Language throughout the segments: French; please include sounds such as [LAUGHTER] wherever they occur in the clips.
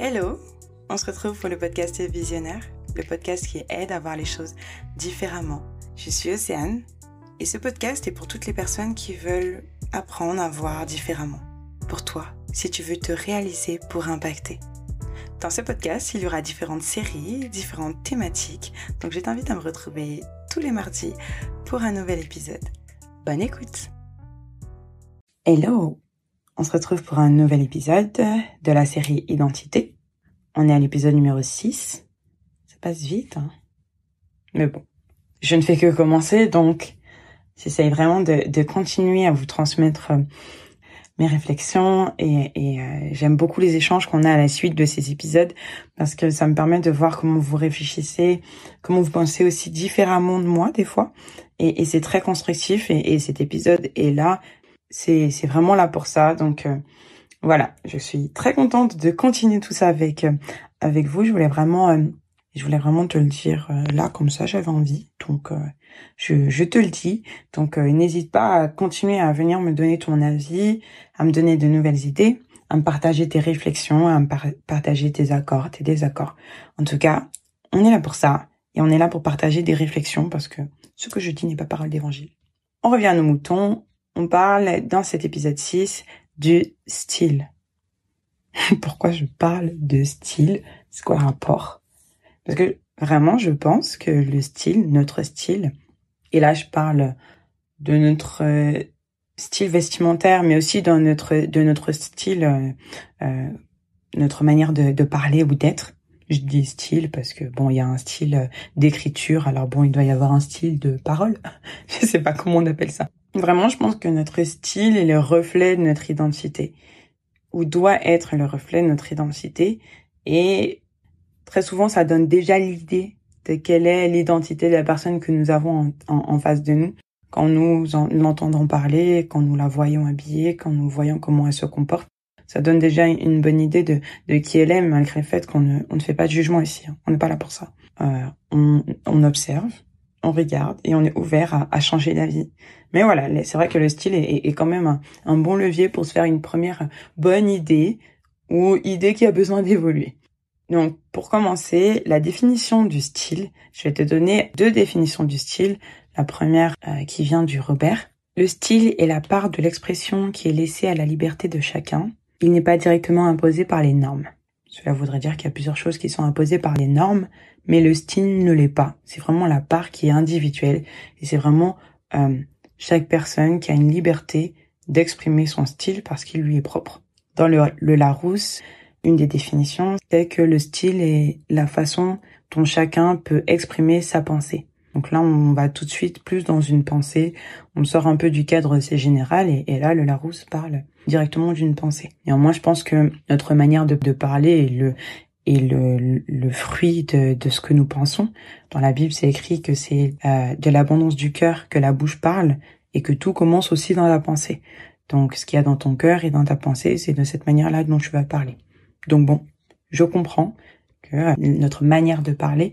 Hello, on se retrouve pour le podcast Visionnaire, le podcast qui aide à voir les choses différemment. Je suis Océane et ce podcast est pour toutes les personnes qui veulent apprendre à voir différemment. Pour toi, si tu veux te réaliser pour impacter. Dans ce podcast, il y aura différentes séries, différentes thématiques, donc je t'invite à me retrouver tous les mardis pour un nouvel épisode. Bonne écoute Hello On se retrouve pour un nouvel épisode de la série Identité. On est à l'épisode numéro 6. Ça passe vite, hein. Mais bon, je ne fais que commencer, donc j'essaye vraiment de, continuer à vous transmettre euh, mes réflexions et, euh, j'aime beaucoup les échanges qu'on a à la suite de ces épisodes parce que ça me permet de voir comment vous réfléchissez, comment vous pensez aussi différemment de moi des fois. Et, c'est très constructif et, et, cet épisode est là, c'est c'est vraiment là pour ça donc euh, voilà, je suis très contente de continuer tout ça avec avec vous. Je voulais vraiment je voulais vraiment te le dire euh, là, comme ça, j'avais envie. Donc, euh, je, je, te le dis. Donc, euh, n'hésite pas à continuer à venir me donner ton avis, à me donner de nouvelles idées, à me partager tes réflexions, à me partager tes accords, tes désaccords. En tout cas, on est là pour ça. Et on est là pour partager des réflexions parce que ce que je dis n'est pas parole d'évangile. On revient à nos moutons. On parle dans cet épisode 6 du style. [LAUGHS] Pourquoi je parle de style? C'est quoi le rapport? Parce que vraiment, je pense que le style, notre style, et là je parle de notre style vestimentaire, mais aussi notre de notre style, euh, euh, notre manière de, de parler ou d'être. Je dis style parce que bon, il y a un style d'écriture, alors bon, il doit y avoir un style de parole. [LAUGHS] je sais pas comment on appelle ça. Vraiment, je pense que notre style est le reflet de notre identité, ou doit être le reflet de notre identité. Et très souvent, ça donne déjà l'idée de quelle est l'identité de la personne que nous avons en, face de nous. Quand nous l'entendons parler, quand nous la voyons habillée, quand nous voyons comment elle se comporte, ça donne déjà une bonne idée de, qui elle est, malgré le fait qu'on ne, on ne fait pas de jugement ici. Hein. On n'est pas là pour ça. Euh, on, observe, on regarde et on est ouvert à, changer d'avis. Mais voilà, c'est vrai que le style est, quand même un, un, bon levier pour se faire une première bonne idée ou idée qui a besoin d'évoluer. Donc, pour commencer, la définition du style, je vais te donner deux définitions du style. La première euh, qui vient du Robert. Le style est la part de l'expression qui est laissée à la liberté de chacun. Il n'est pas directement imposé par les normes. Cela voudrait dire qu'il y a plusieurs choses qui sont imposées par les normes, mais le style ne l'est pas. C'est vraiment la part qui est individuelle et c'est vraiment euh, chaque personne qui a une liberté d'exprimer son style parce qu'il lui est propre. Dans le, le Larousse, une des définitions, c'est que le style est la façon dont chacun peut exprimer sa pensée. Donc là, on va tout de suite plus dans une pensée, on sort un peu du cadre assez général et, là, le Larousse parle directement d'une pensée. Néanmoins, je pense que notre manière de, parler est le, fruit de, de, ce que nous pensons. Dans la Bible, c'est écrit que c'est euh, de l'abondance du cœur que la bouche parle et que tout commence aussi dans la pensée. Donc, ce qu'il y a dans ton cœur et dans ta pensée, c'est de cette manière-là dont tu vas parler. Donc bon, je comprends que euh, notre manière de parler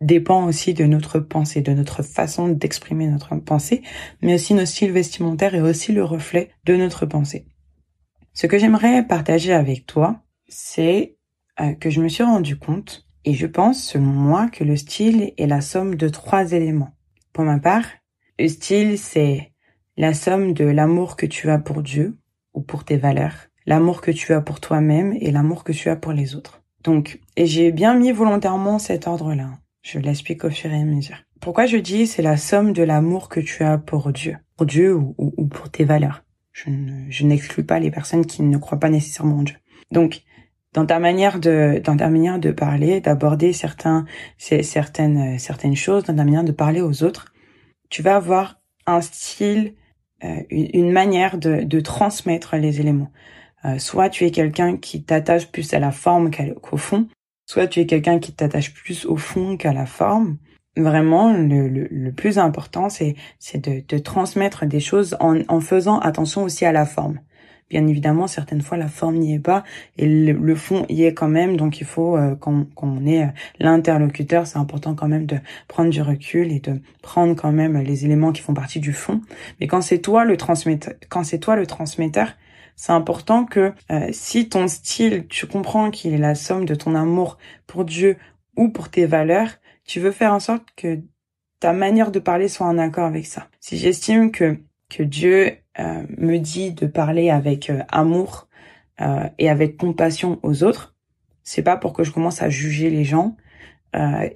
dépend aussi de notre pensée, de notre façon d'exprimer notre pensée, mais aussi nos styles vestimentaires est aussi le reflet de notre pensée. Ce que j'aimerais partager avec toi, c'est euh, que je me suis rendu compte, et je pense selon moi que le style est la somme de trois éléments. Pour ma part, le style c'est la somme de l'amour que tu as pour Dieu ou pour tes valeurs, l'amour que tu as pour toi-même et l'amour que tu as pour les autres. Donc, et j'ai bien mis volontairement cet ordre-là. Je l'explique au fur et à mesure. Pourquoi je dis c'est la somme de l'amour que tu as pour Dieu, pour Dieu ou, ou, pour tes valeurs? Je, n'exclus pas les personnes qui ne croient pas nécessairement en Dieu. Donc, dans ta manière de, dans ta manière de parler, d'aborder certains, certaines, certaines choses, dans ta manière de parler aux autres, tu vas avoir un style, euh, une, une, manière de, de transmettre les éléments. Euh, soit tu es quelqu'un qui t'attache plus à la forme qu'au fond, soit tu es quelqu'un qui t'attache plus au fond qu'à la forme. Vraiment, le, le, plus important, c'est de, de transmettre des choses en, en faisant attention aussi à la forme. Bien évidemment, certaines fois, la forme n'y est pas et le, fond y est quand même. Donc, il faut euh, qu'on ait euh, l'interlocuteur. C'est important quand même de prendre du recul et de prendre quand même les éléments qui font partie du fond. Mais quand c'est toi le transmetteur, quand c'est toi le transmetteur, C'est important que euh, si ton style, tu comprends qu'il est la somme de ton amour pour Dieu ou pour tes valeurs, tu veux faire en sorte que ta manière de parler soit en accord avec ça. Si j'estime que que Dieu euh, me dit de parler avec euh, amour et avec compassion aux autres, c'est pas pour que je commence à juger les gens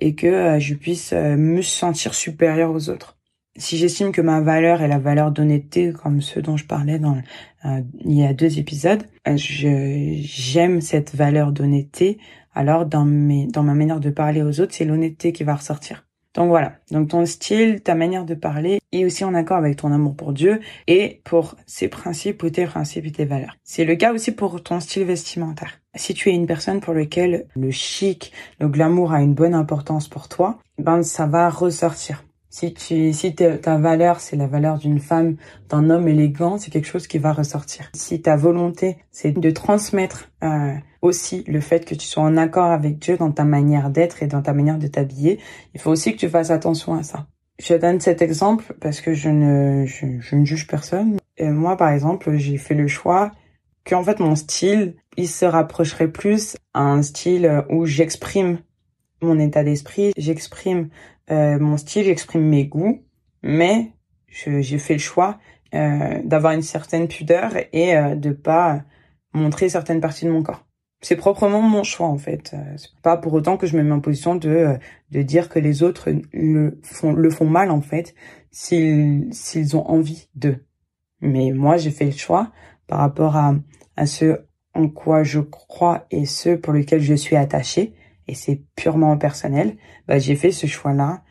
et que je puisse me sentir supérieur aux autres si j'estime que ma valeur est la valeur d'honnêteté, comme ce dont je parlais dans euh, il y a deux épisodes, euh, j'aime cette valeur d'honnêteté. Alors dans mes dans ma manière de parler aux autres, c'est l'honnêteté qui va ressortir. Donc voilà. Donc ton style, ta manière de parler est aussi en accord avec ton amour pour Dieu et pour ses principes ou tes principes et tes valeurs. C'est le cas aussi pour ton style vestimentaire. Si tu es une personne pour laquelle le chic, le glamour a une bonne importance pour toi, ben ça va ressortir. Si tu, si ta valeur, c'est la valeur d'une femme, d'un homme élégant, c'est quelque chose qui va ressortir. Si ta volonté, c'est de transmettre euh, aussi le fait que tu sois en accord avec Dieu dans ta manière d'être et dans ta manière de t'habiller, il faut aussi que tu fasses attention à ça. Je donne cet exemple parce que je ne, je, ne juge personne. Et moi, par exemple, j'ai fait le choix qu'en fait mon style, il se rapprocherait plus à un style où j'exprime mon état d'esprit, j'exprime euh, mon style, j'exprime mes goûts, mais j'ai fait le choix euh, d'avoir une certaine pudeur et euh, de pas montrer certaines parties de mon corps. C'est proprement mon choix en fait. Euh, c'est pas pour autant que je me mets en position de de dire que les autres le font le font mal en fait s'ils s'ils ont envie de. Mais moi j'ai fait le choix par rapport à à ce en quoi je crois et ce pour lequel je suis attachée et c'est purement personnel, bah, j'ai fait ce choix-là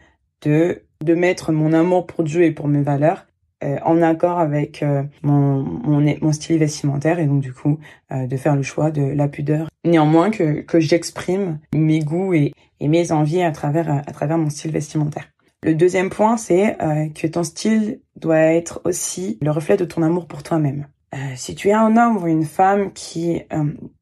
de de mettre mon amour pour Dieu et pour mes valeurs euh, en accord avec euh, mon, mon, mon style vestimentaire et donc du coup euh, de faire le choix de la pudeur. Néanmoins que que j'exprime mes goûts et, et mes envies à travers à travers mon style vestimentaire. Le deuxième point, c'est que ton style doit être aussi le reflet de ton amour pour toi-même. Si tu es un homme ou une femme qui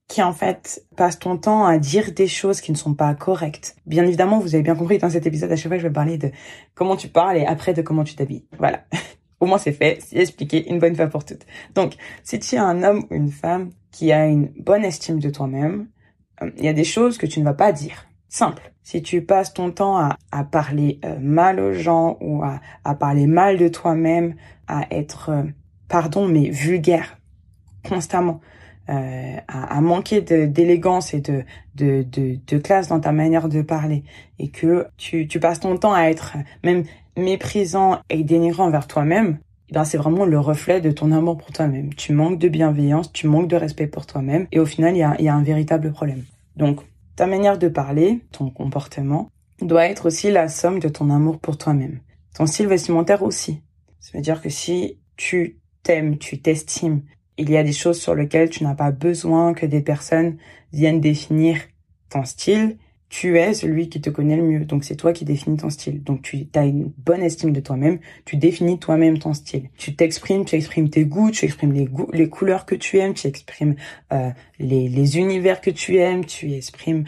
qui en fait passe ton temps à dire des choses qui ne sont pas correctes. Bien évidemment, vous avez bien compris dans cet épisode, à chaque fois je vais parler de comment tu parles et après de comment tu t'habilles. Voilà. [LAUGHS] Au moins c'est fait, c'est expliqué une bonne fois pour toutes. Donc, si tu es un homme ou une femme qui a une bonne estime de toi-même, euh, il y a des choses que tu ne vas pas dire. Simple. Si tu passes ton temps à, à parler euh, mal aux gens ou à, à parler mal de toi-même, à être, euh, pardon, mais vulgaire constamment, euh, à, à, manquer d'élégance et de, de, de, de, classe dans ta manière de parler et que tu, tu passes ton temps à être même méprisant et dénigrant envers toi-même, eh ben c'est vraiment le reflet de ton amour pour toi-même. Tu manques de bienveillance, tu manques de respect pour toi-même et au final, il y a, y a un véritable problème. Donc, ta manière de parler, ton comportement, doit être aussi la somme de ton amour pour toi-même. Ton style vestimentaire aussi. Ça veut dire que si tu t'aimes, tu t'estimes, il y a des choses sur lesquelles tu n'as pas besoin que des personnes viennent définir ton style. Tu es celui qui te connaît le mieux. Donc c'est toi qui définis ton style. Donc tu as une bonne estime de toi-même. Tu définis toi-même ton style. Tu t'exprimes, tu exprimes tes goûts, tu exprimes les goûts, les couleurs que tu aimes, tu exprimes euh, les, les univers que tu aimes, tu exprimes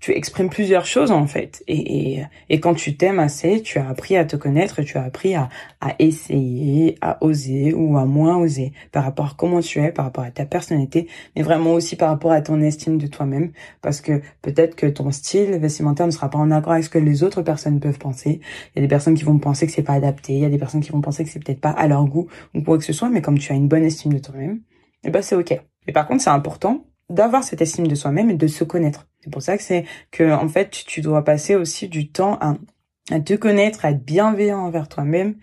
tu exprimes plusieurs choses en fait. Et, et, et quand tu t'aimes assez, tu as appris à te connaître, tu as appris à, à essayer, à oser ou à moins oser par rapport à comment tu es, par rapport à ta personnalité, mais vraiment aussi par rapport à ton estime de toi-même. Parce que peut-être que ton style vestimentaire ne sera pas en accord avec ce que les autres personnes peuvent penser. Il y a des personnes qui vont penser que c'est pas adapté, il y a des personnes qui vont penser que c'est peut-être pas à leur goût ou quoi que ce soit, mais comme tu as une bonne estime de toi-même, eh ben c'est ok. Mais par contre, c'est important d'avoir cette estime de soi-même et de se connaître. C'est pour ça que c'est que en fait tu dois passer aussi du temps à, te connaître, à être bienveillant envers toi-même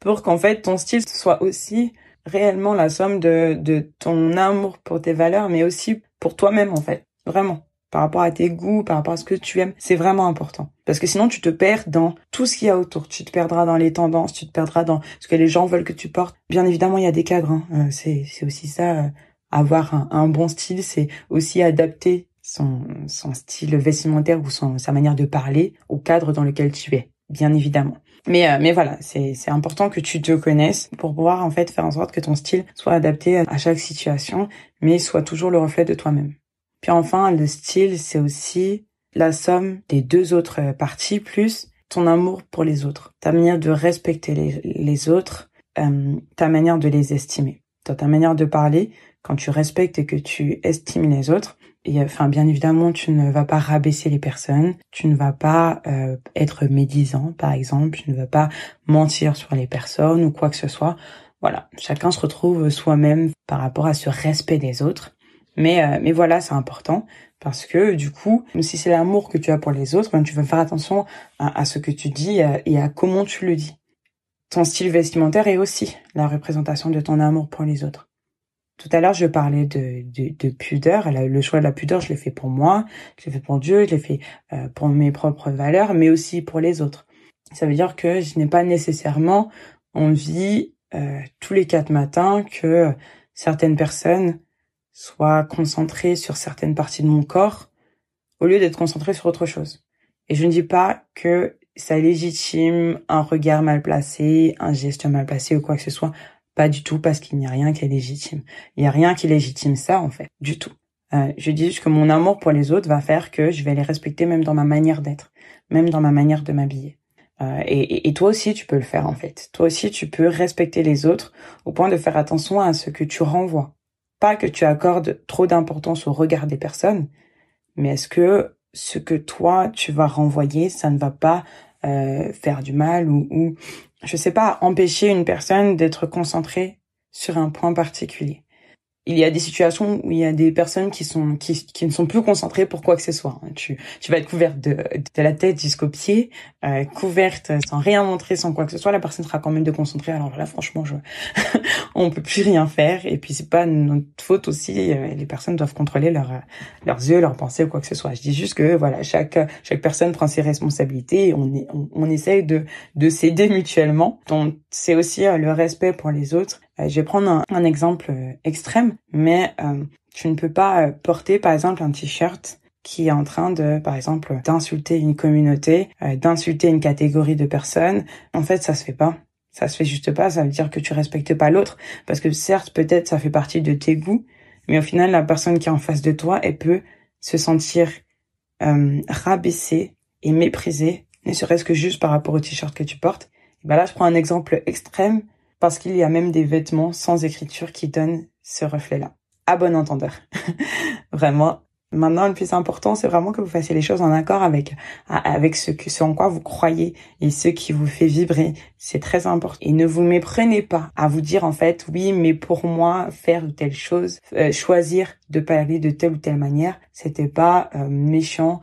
pour qu'en fait ton style soit aussi réellement la somme de, de ton amour pour tes valeurs, mais aussi pour toi-même en fait. Vraiment. Par rapport à tes goûts, par rapport à ce que tu aimes, c'est vraiment important. Parce que sinon tu te perds dans tout ce qu'il y a autour. Tu te perdras dans les tendances, tu te perdras dans ce que les gens veulent que tu portes. Bien évidemment, il y a des cadres. Hein. Euh, c'est, c'est aussi ça. Avoir un, bon style, c'est aussi adapter son, style vestimentaire ou son, sa manière de parler au cadre dans lequel tu es, bien évidemment. Mais, euh, mais voilà, c'est, important que tu te connaisses pour pouvoir en fait faire en sorte que ton style soit adapté à chaque situation, mais soit toujours le reflet de toi-même. Puis enfin, le style, c'est aussi la somme des deux autres parties, plus ton amour pour les autres, ta manière de respecter les, les autres, euh, ta manière de les estimer. Ta manière de parler, quand tu respectes et que tu estimes les autres, et enfin bien évidemment tu ne vas pas rabaisser les personnes, tu ne vas pas euh, être médisant par exemple, tu ne vas pas mentir sur les personnes ou quoi que ce soit. Voilà, chacun se retrouve soi-même par rapport à ce respect des autres. Mais euh, mais voilà, c'est important parce que du coup, si c'est l'amour que tu as pour les autres, ben, tu vas faire attention à, ce que tu dis et à comment tu le dis. Ton style vestimentaire est aussi la représentation de ton amour pour les autres. Tout à l'heure, je parlais de, de, de, pudeur. Le choix de la pudeur, je l'ai fait pour moi, je l'ai fait pour Dieu, je l'ai fait euh, pour mes propres valeurs, mais aussi pour les autres. Ça veut dire que je n'ai pas nécessairement envie euh, tous les quatre matins que certaines personnes soient concentrées sur certaines parties de mon corps au lieu d'être concentrées sur autre chose. Et je ne dis pas que ça légitime un regard mal placé, un geste mal placé ou quoi que ce soit. Pas du tout parce qu'il n'y a rien qui est légitime. Il n'y a rien qui légitime ça en fait, du tout. Euh, je dis juste que mon amour pour les autres va faire que je vais les respecter même dans ma manière d'être, même dans ma manière de m'habiller. Euh, et, et, toi aussi, tu peux le faire en fait. Toi aussi, tu peux respecter les autres au point de faire attention à ce que tu renvoies. Pas que tu accordes trop d'importance au regard des personnes, mais est-ce que ce que toi tu vas renvoyer, ça ne va pas euh, faire du mal ou, ou je sais pas, empêcher une personne d'être concentrée sur un point particulier. Il y a des situations où il y a des personnes qui sont qui, qui ne sont plus concentrées pour quoi que ce soit. Tu, tu vas être couverte de, de la tête jusqu'aux pieds, euh, couverte sans rien montrer, sans quoi que ce soit. La personne sera quand même de concentrer. Alors là, franchement, je, on peut plus rien faire. Et puis c'est pas notre faute aussi. Euh, les personnes doivent contrôler leur, leurs yeux, leurs pensées ou quoi que ce soit. Je dis juste que voilà, chaque chaque personne prend ses responsabilités. Et on, est, on, on essaye de de s'aider mutuellement. Donc c'est aussi euh, le respect pour les autres euh, je vais prendre un, un exemple euh, extrême, mais euh, tu ne peux pas porter par exemple un t-shirt qui est en train de, par exemple, d'insulter une communauté, d'insulter une catégorie de personnes. En fait, ça se fait pas. Ça se fait juste pas. Ça veut dire que tu respectes pas l'autre, parce que certes, peut-être, ça fait partie de tes goûts, mais au final, la personne qui est en face de toi, elle peut se sentir euh, rabaissée et méprisée, ne serait-ce que juste par rapport au t-shirt que tu portes. Et ben là, je prends un exemple extrême parce qu'il y a même des vêtements sans écriture qui donnent ce reflet-là. À bon entendeur. [LAUGHS] vraiment. Maintenant, le plus important, c'est vraiment que vous fassiez les choses en accord avec avec ce que ce en quoi vous croyez et ce qui vous fait vibrer. C'est très important. Et ne vous méprenez pas à vous dire en fait, oui, mais pour moi, faire telle chose, euh, choisir de parler de telle ou telle manière, c'était pas euh, méchant,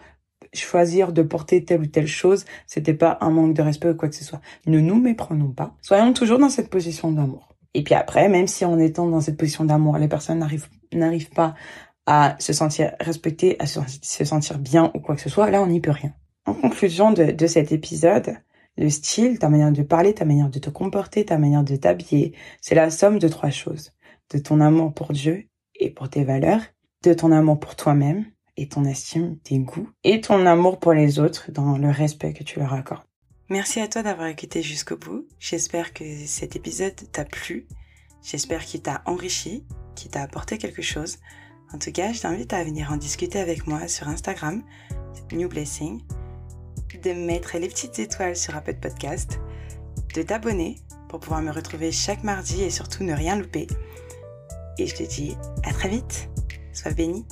choisir de porter telle ou telle chose, c'était pas un manque de respect ou quoi que ce soit. Ne nous méprenons pas. Soyons toujours dans cette position d'amour. Et puis après, même si en étant dans cette position d'amour, les personnes n'arrivent n'arrivent pas à se sentir respectées, à se sentir bien ou quoi que ce soit, là on n'y peut rien. En conclusion de, de cet épisode, le style, ta manière de parler, ta manière de te comporter, ta manière de t'habiller, c'est la somme de trois choses. De ton amour pour Dieu et pour tes valeurs, de ton amour pour toi-même et ton estime, tes goûts et ton amour pour les autres dans le respect que tu leur accordes. Merci à toi d'avoir écouté jusqu'au bout. J'espère que cet épisode t'a plu. J'espère qu'il t'a enrichi, qu'il t'a apporté quelque chose. En tout cas, je t'invite à venir en discuter avec moi sur Instagram, New Blessing, de mettre les petites étoiles sur Apple Podcast, de t'abonner pour pouvoir me retrouver chaque mardi et surtout ne rien louper. Et je te dis à très vite. Sois béni.